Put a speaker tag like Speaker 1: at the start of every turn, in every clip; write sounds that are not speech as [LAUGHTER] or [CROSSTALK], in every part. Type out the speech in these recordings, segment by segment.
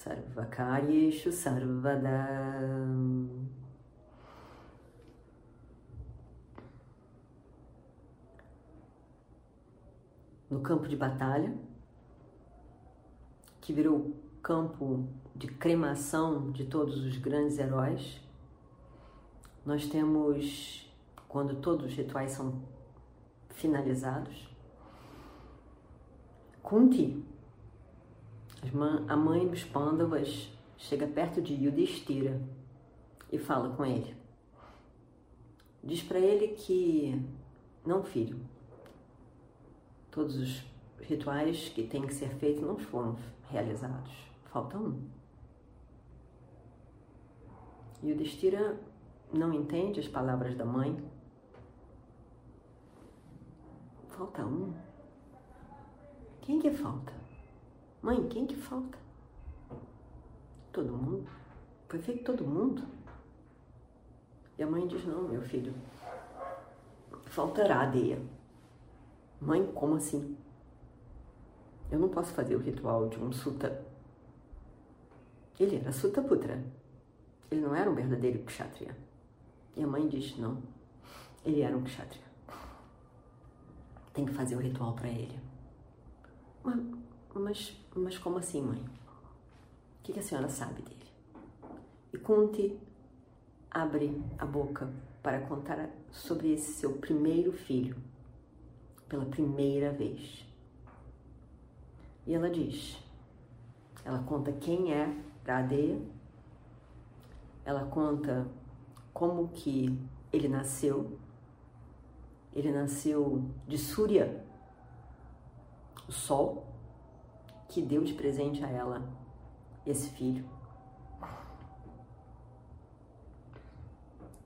Speaker 1: Sarvakaryeshu Sarvada No campo de batalha, que virou campo de cremação de todos os grandes heróis, nós temos, quando todos os rituais são finalizados, Kunti, a mãe dos Pandavas, chega perto de Yudhishthira e fala com ele. Diz para ele que, não filho, todos os rituais que têm que ser feitos não foram realizados. Falta um. O Destira não entende as palavras da mãe. Falta um. Quem que falta? Mãe, quem que falta? Todo mundo. Foi feito todo mundo. E a mãe diz: Não, meu filho, faltará a Deia. Mãe, como assim? Eu não posso fazer o ritual de um Sutta. Ele era Sutta Putra. Ele não era um verdadeiro Kshatriya. E a mãe diz: Não, ele era um Kshatriya. Tem que fazer o ritual para ele. Mas, mas, mas como assim, mãe? O que, a senhora sabe dele? E Kunti abre a boca para contar sobre esse seu primeiro filho pela primeira vez. E ela diz, ela conta quem é Radeya, ela conta como que ele nasceu. Ele nasceu de Surya, o sol, que deu de presente a ela esse filho.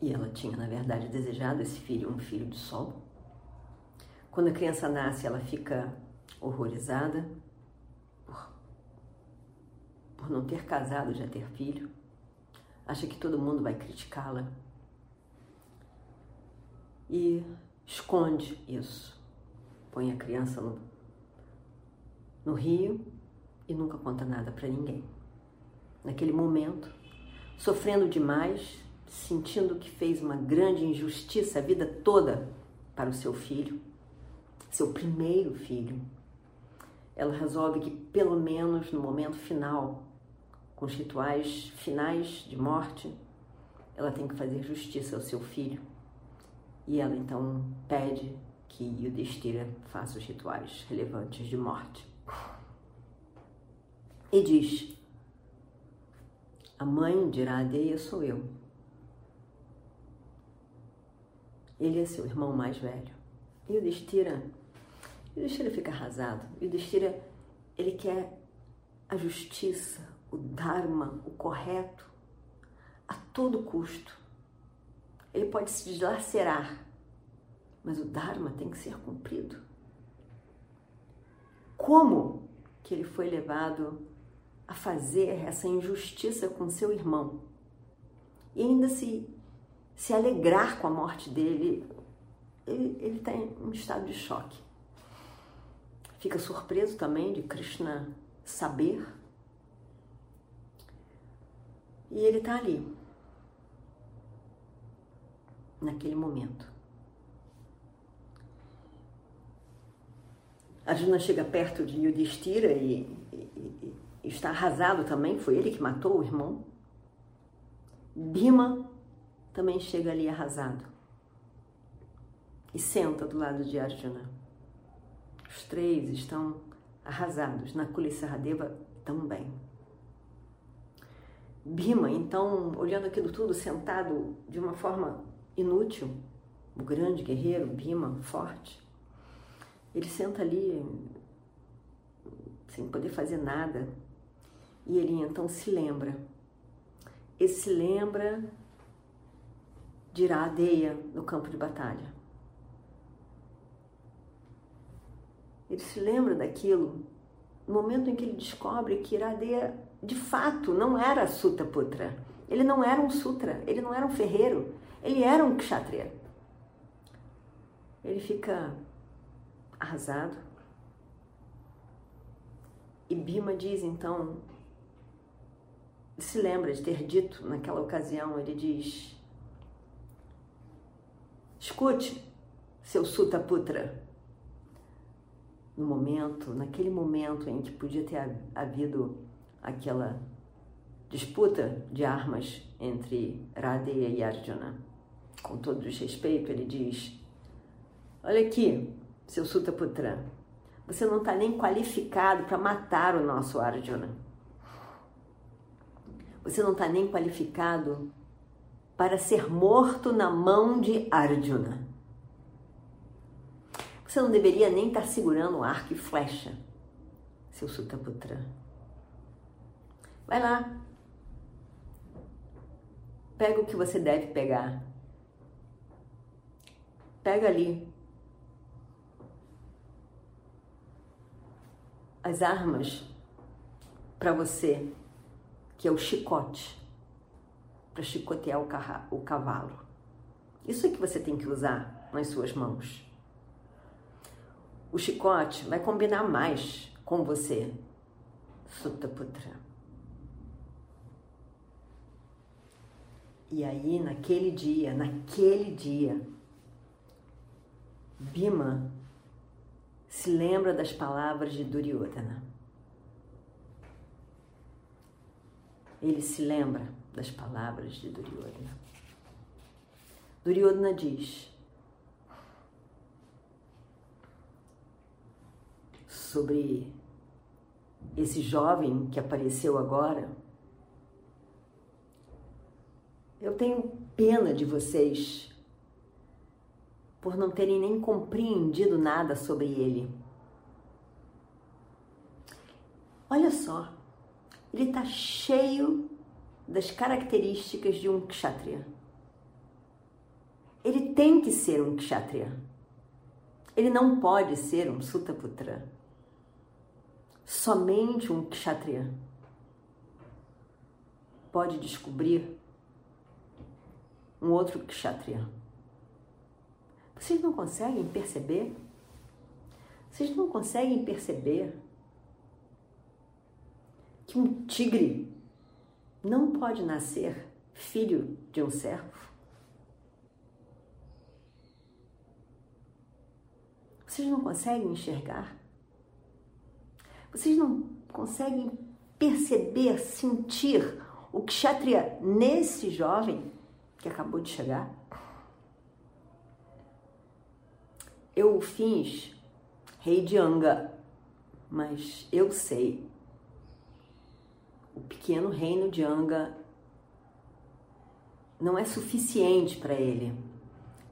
Speaker 1: E ela tinha, na verdade, desejado esse filho, um filho do sol. Quando a criança nasce, ela fica horrorizada por, por não ter casado, já ter filho. Acha que todo mundo vai criticá-la. E esconde isso. Põe a criança no, no rio e nunca conta nada para ninguém. Naquele momento, sofrendo demais, sentindo que fez uma grande injustiça a vida toda para o seu filho, seu primeiro filho, ela resolve que, pelo menos no momento final, com os rituais finais de morte, ela tem que fazer justiça ao seu filho. E ela então pede que Yudhishthira faça os rituais relevantes de morte. E diz: A mãe de Iradeia sou eu. Ele é seu irmão mais velho. E o Destira o Yudhishthira fica arrasado. E o Yudhishthira, ele quer a justiça, o Dharma, o correto, a todo custo. Ele pode se dilacerar, mas o Dharma tem que ser cumprido. Como que ele foi levado a fazer essa injustiça com seu irmão? E ainda se, se alegrar com a morte dele, ele está em um estado de choque fica surpreso também de Krishna saber. E ele está ali, naquele momento. Arjuna chega perto de Yudhishthira e, está arrasado também, foi ele que matou o irmão. Bhima também chega ali arrasado e senta do lado de Arjuna. Os três estão arrasados. Nakula e Saradeva também. Bima, então, olhando aquilo tudo sentado de uma forma inútil, o grande guerreiro, Bima, forte, ele senta ali sem poder fazer nada. E ele então se lembra. Ele se lembra de Iradeia no campo de batalha. Ele se lembra daquilo no momento em que ele descobre que Iradeia de fato não era Sutaputra. Ele não era um sutra, ele não era um ferreiro, ele era um kshatriya. Ele fica arrasado. E Bima diz então, se lembra de ter dito naquela ocasião, ele diz: Escute, seu Sutaputra. No momento, naquele momento em que podia ter havido aquela disputa de armas entre Radeya e Arjuna. Com todo respeito, ele diz: Olha aqui, seu Sutaputra, você não está nem qualificado para matar o nosso Arjuna. Você não está nem qualificado para ser morto na mão de Arjuna. Você não deveria nem estar tá segurando arco e flecha, seu Sutaputra. Vai lá. Pega o que você deve pegar. Pega ali. As armas para você, que é o chicote, para chicotear o cavalo. Isso é que você tem que usar nas suas mãos. O chicote vai combinar mais com você, Sutaputra. E aí, naquele dia, naquele dia, Bima se lembra das palavras de Duryodhana. Ele se lembra das palavras de Duryodhana. Duryodhana diz sobre esse jovem que apareceu agora eu tenho pena de vocês por não terem nem compreendido nada sobre ele. Olha só, ele está cheio das características de um kshatriya. Ele tem que ser um kshatriya. Ele não pode ser um sutaputra. Somente um kshatriya pode descobrir um outro kshatriya. Vocês não conseguem perceber? Vocês não conseguem perceber que um tigre não pode nascer filho de um servo? Vocês não conseguem enxergar? Vocês não conseguem perceber, sentir o kshatriya nesse jovem? que acabou de chegar. Eu fiz rei de Anga, mas eu sei. O pequeno reino de Anga não é suficiente para ele.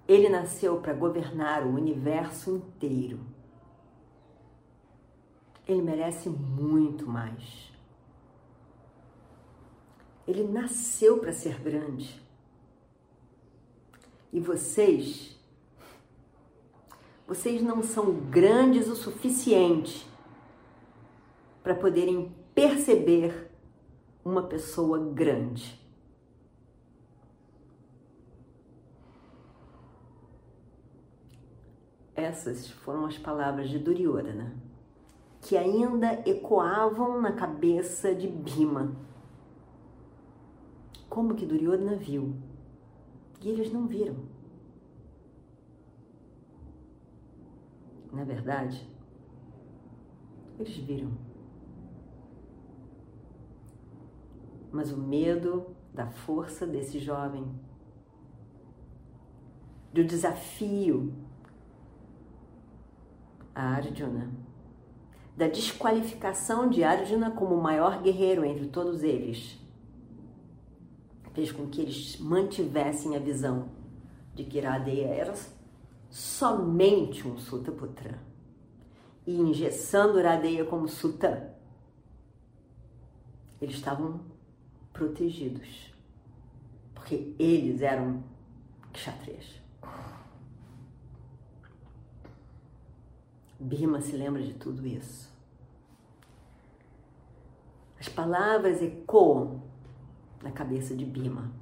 Speaker 1: Ele nasceu para governar o universo inteiro. Ele merece muito mais. Ele nasceu para ser grande. E vocês, vocês não são grandes o suficiente para poderem perceber uma pessoa grande. Essas foram as palavras de Duryodhana, que ainda ecoavam na cabeça de Bhima. Como que Duryodhana viu e eles não viram. Na verdade, eles viram. Mas o medo da força desse jovem, do desafio a Arjuna, da desqualificação de Arjuna como o maior guerreiro entre todos eles, fez com que eles mantivessem a visão de que Iradeya era somente um Sutaputra. E engessando Iradeya como Suta, eles estavam protegidos, porque eles eram kshatriyas. Bhima se lembra de tudo isso. As palavras ecoam na cabeça de Bhima.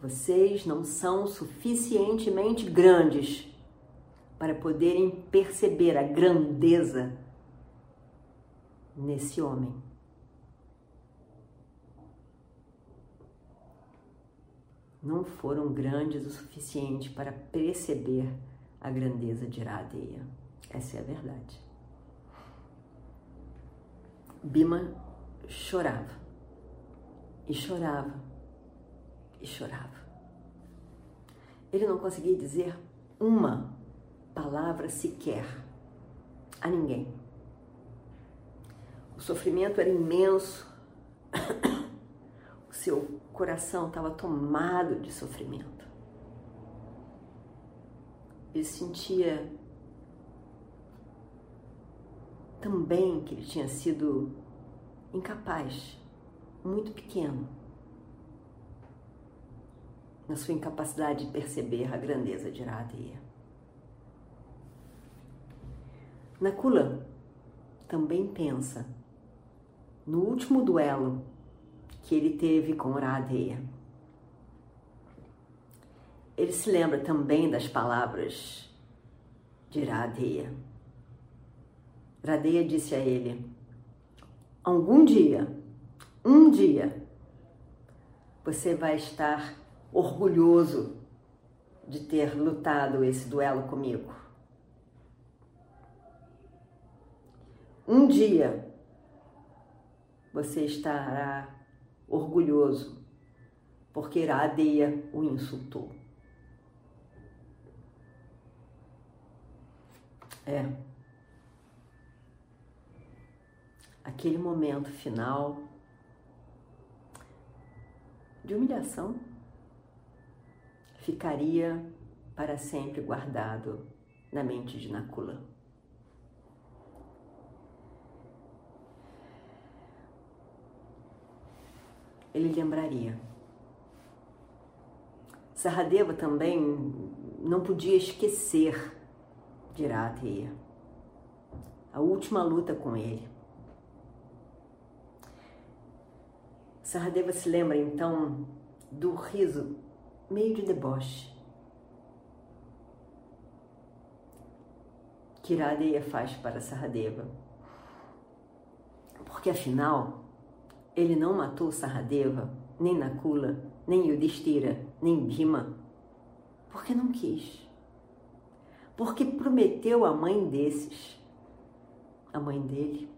Speaker 1: Vocês não são suficientemente grandes para poderem perceber a grandeza nesse homem. Não foram grandes o suficiente para perceber a grandeza de Iradeya. Essa é a verdade. Bima chorava e chorava e chorava. Ele não conseguia dizer uma palavra sequer a ninguém. O sofrimento era imenso, [COUGHS] seu coração estava tomado de sofrimento. Ele sentia também que ele tinha sido incapaz, muito pequeno, na sua incapacidade de perceber a grandeza de Iradeya. Nakula também pensa no último duelo que ele teve com Iradeya. Ele se lembra também das palavras de Iradeya. Iradeya disse a ele: Algum dia, um dia, você vai estar orgulhoso de ter lutado esse duelo comigo. Um dia você estará orgulhoso porque Iradeya o insultou. É. Aquele momento final de humilhação ficaria para sempre guardado na mente de Nakula. Ele lembraria. Saradeva também não podia esquecer de Irateya, a última luta com ele. Saradeva se lembra então do riso meio de deboche. Que Iradeya faz para Saradeva. Porque afinal, ele não matou Saradeva, nem Nakula, nem Yudhishthira, nem Bhima, porque não quis. Porque prometeu à mãe desses, a mãe dele,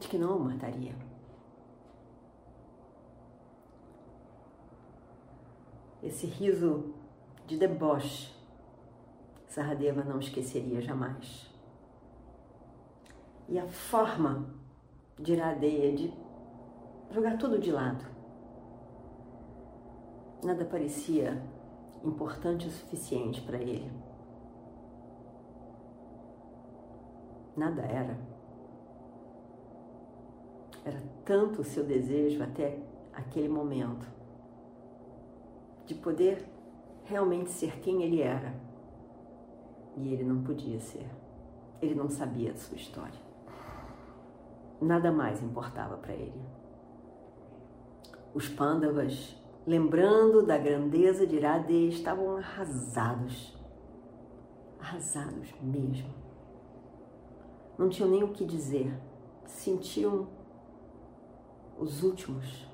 Speaker 1: de que não o mataria. esse riso de deboche, Saradeva não esqueceria jamais. E a forma de Iradeia de jogar tudo de lado. Nada parecia importante o suficiente para ele. Nada era. Era tanto o seu desejo até aquele momento de poder realmente ser quem ele era. E ele não podia ser. Ele não sabia a sua história. Nada mais importava para ele. Os Pandavas, lembrando da grandeza de Iradeya, estavam arrasados. Arrasados mesmo. Não tinham nem o que dizer. Sentiam os últimos.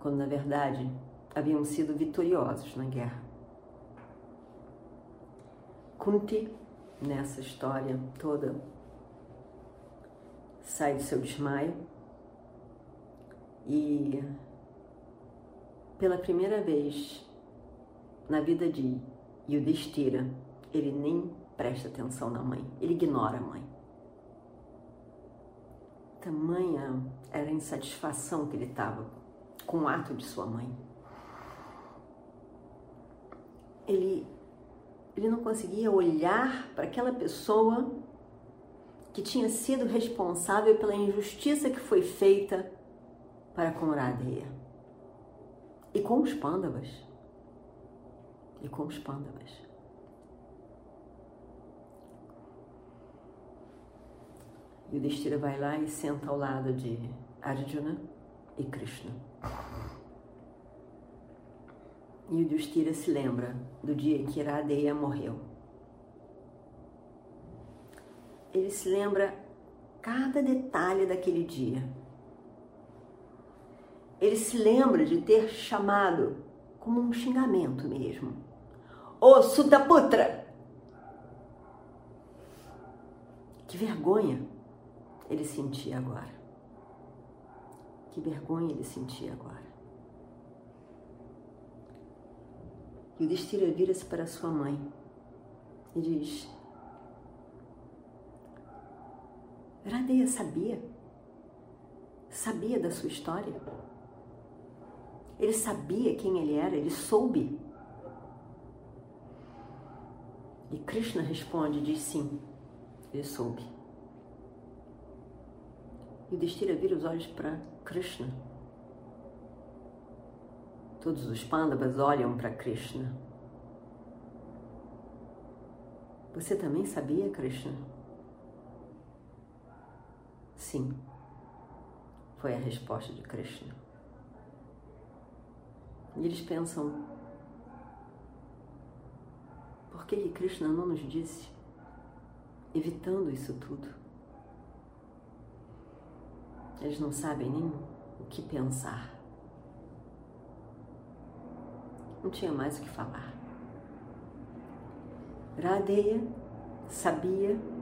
Speaker 1: Quando na verdade haviam sido vitoriosos na guerra. Kunti, nessa história toda, sai do seu desmaio. E, pela primeira vez na vida de Yudhishthira, ele nem presta atenção na mãe, ele ignora a mãe. Tamanha era a insatisfação que ele estava com o ato de sua mãe. Ele, ele não conseguia olhar para aquela pessoa que tinha sido responsável pela injustiça que foi feita para com Radeya. E com os pândavas. E com os pândavas. E o Destira vai lá e senta ao lado de Arjuna e Krishna. E o Destira se lembra do dia que Iradeya morreu ele se lembra cada detalhe daquele dia. Ele se lembra de ter chamado como um xingamento mesmo. Ô Sutaputra! Que vergonha ele sentia agora. Que vergonha ele sentia agora. E o Destira vira-se para sua mãe e diz: Radeia sabia. Sabia da sua história. Ele sabia quem ele era, ele soube. E Krishna responde, diz sim, ele soube. E Destira vira os olhos para Krishna. Todos os Pandavas olham para Krishna. Você também sabia, Krishna? Sim, foi a resposta de Krishna. E eles pensam, por que Krishna não nos disse, evitando isso tudo? Eles não sabem nem o que pensar. Não tinha mais o que falar. Radeya sabia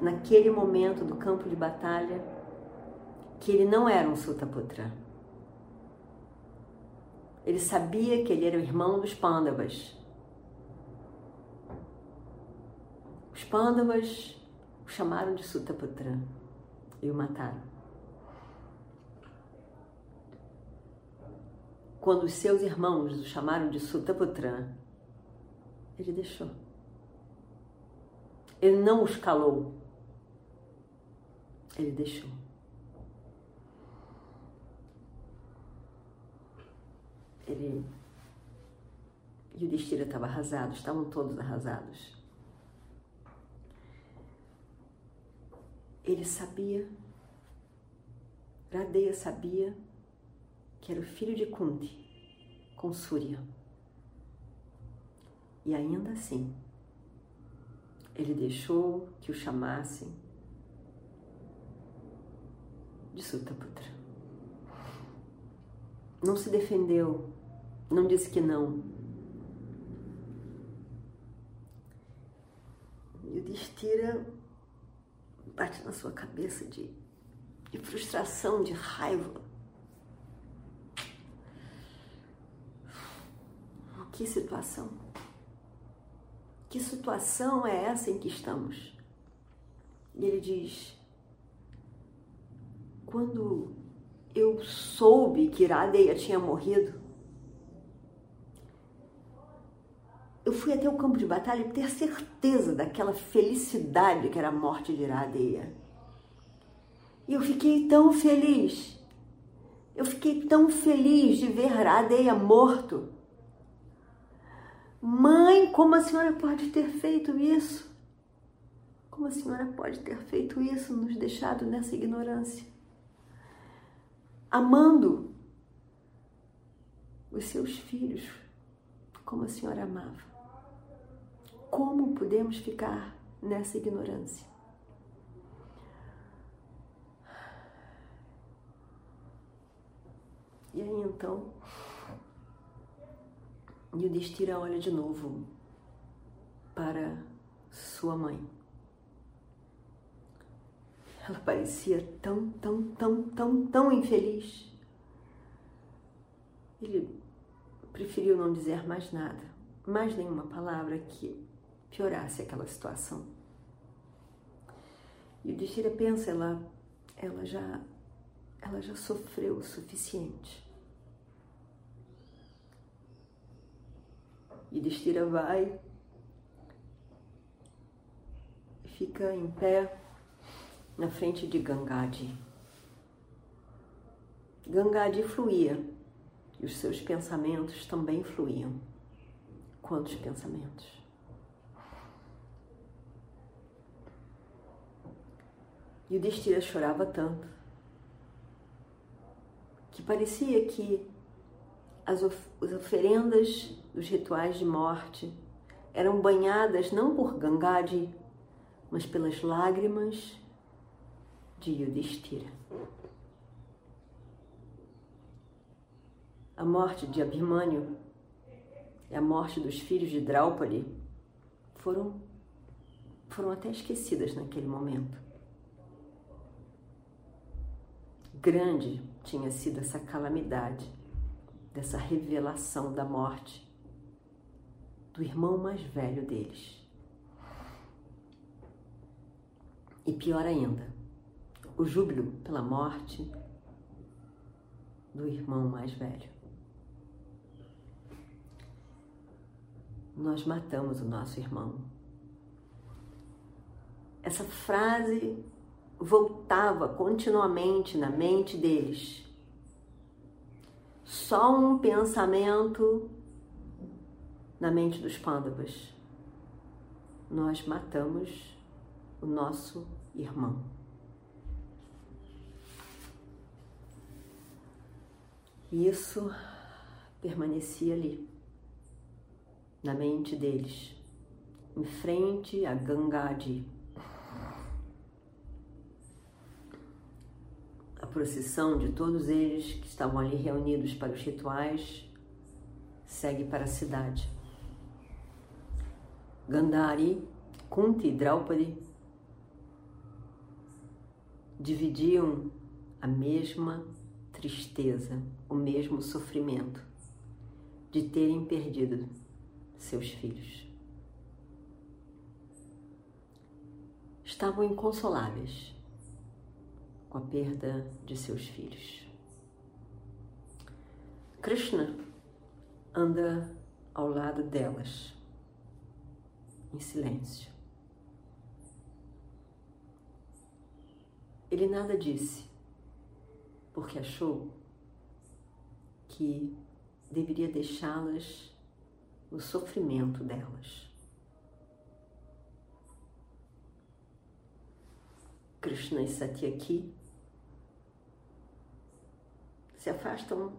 Speaker 1: naquele momento do campo de batalha, que ele não era um Sutaputra. Ele sabia que ele era o irmão dos Pandavas. Os Pandavas o chamaram de Sutaputra e o mataram. Quando os seus irmãos o chamaram de Sutaputra, ele deixou. Ele não os calou ele deixou. Ele e o Destira estava arrasado, estavam todos arrasados. Ele sabia, Radeya sabia que era o filho de Kunti, com Surya. E ainda assim, ele deixou que o chamassem de Sutaputra. Não se defendeu, não disse que não. E o Destira bate na sua cabeça de, de frustração, de raiva. Que situação? Que situação é essa em que estamos? E ele diz: quando eu soube que Iradeia tinha morrido, eu fui até o campo de batalha e ter certeza daquela felicidade que era a morte de Iradeia. E eu fiquei tão feliz. Eu fiquei tão feliz de ver Iradeia morto. Mãe, como a senhora pode ter feito isso? Como a senhora pode ter feito isso, nos deixado nessa ignorância? Amando os seus filhos como a senhora amava. Como podemos ficar nessa ignorância? E aí então, Yudhishthira olha de novo para sua mãe. Ela parecia tão, tão, tão, tão, tão infeliz. Ele preferiu não dizer mais nada, mais nenhuma palavra que piorasse aquela situação. E o Destira pensa, ela, ela já, ela já sofreu o suficiente. E Destira vai, fica em pé na frente de Gangadi. Gangadi fluía e os seus pensamentos também fluíam. Quantos pensamentos? E o Destira chorava tanto que parecia que as, of as oferendas dos rituais de morte eram banhadas não por Gangadi, mas pelas lágrimas de Yudhishthira. A morte de Abhimanyu e a morte dos filhos de Draupadi foram, foram até esquecidas naquele momento. Grande tinha sido essa calamidade, dessa revelação da morte do irmão mais velho deles. E pior ainda, o júbilo pela morte do irmão mais velho. Nós matamos o nosso irmão. Essa frase voltava continuamente na mente deles. Só um pensamento na mente dos pândavas. Nós matamos o nosso irmão. E isso permanecia ali, na mente deles, em frente a Gangadi. A procissão de todos eles que estavam ali reunidos para os rituais segue para a cidade. Gandhari, Kunti e Draupadi dividiam a mesma tristeza, o mesmo sofrimento de terem perdido seus filhos. Estavam inconsoláveis com a perda de seus filhos. Krishna anda ao lado delas em silêncio. Ele nada disse, porque achou que deveria deixá-las no sofrimento delas. Krishna e Satyaki se afastam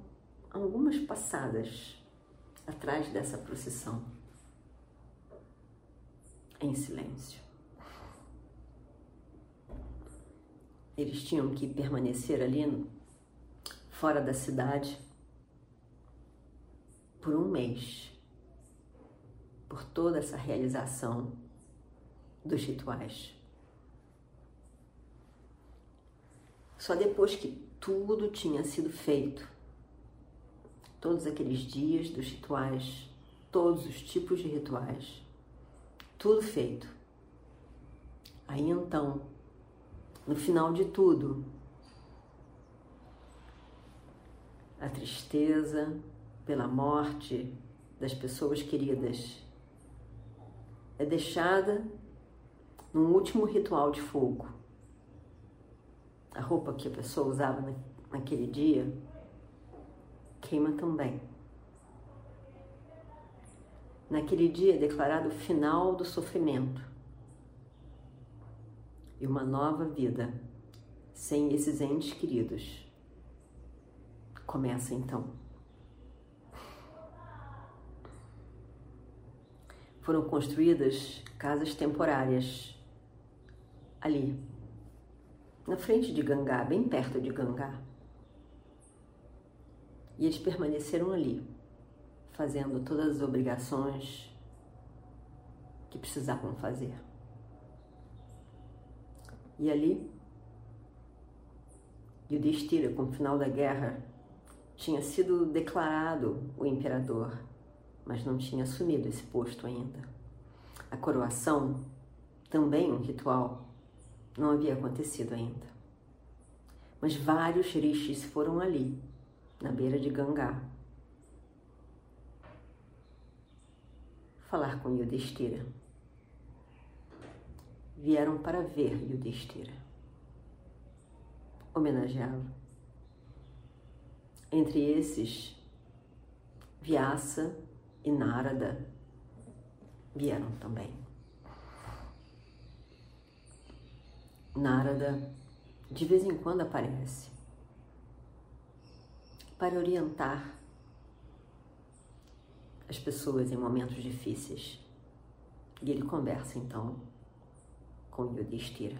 Speaker 1: algumas passadas atrás dessa procissão em silêncio. Eles tinham que permanecer ali fora da cidade por um mês, por toda essa realização dos rituais. Só depois que tudo tinha sido feito, todos aqueles dias dos rituais, todos os tipos de rituais, tudo feito. Aí então, no final de tudo, a tristeza pela morte das pessoas queridas é deixada num último ritual de fogo. A roupa que a pessoa usava naquele dia queima também. Naquele dia é declarado o final do sofrimento e uma nova vida sem esses entes queridos. Começa então. Foram construídas casas temporárias ali, na frente de Gangá, bem perto de Gangá. E eles permaneceram ali fazendo todas as obrigações que precisavam fazer. E ali, Yudhishthira, com o final da guerra, tinha sido declarado o imperador, mas não tinha assumido esse posto ainda. A coroação, também um ritual, não havia acontecido ainda. Mas vários rishis foram ali, na beira de Gangá, falar com Yudhishthira. Vieram para ver Yudhishthira. homenageá-lo. Entre esses, Vyasa e Narada vieram também. Narada de vez em quando aparece para orientar as pessoas em momentos difíceis. E ele conversa então com Yudhishthira.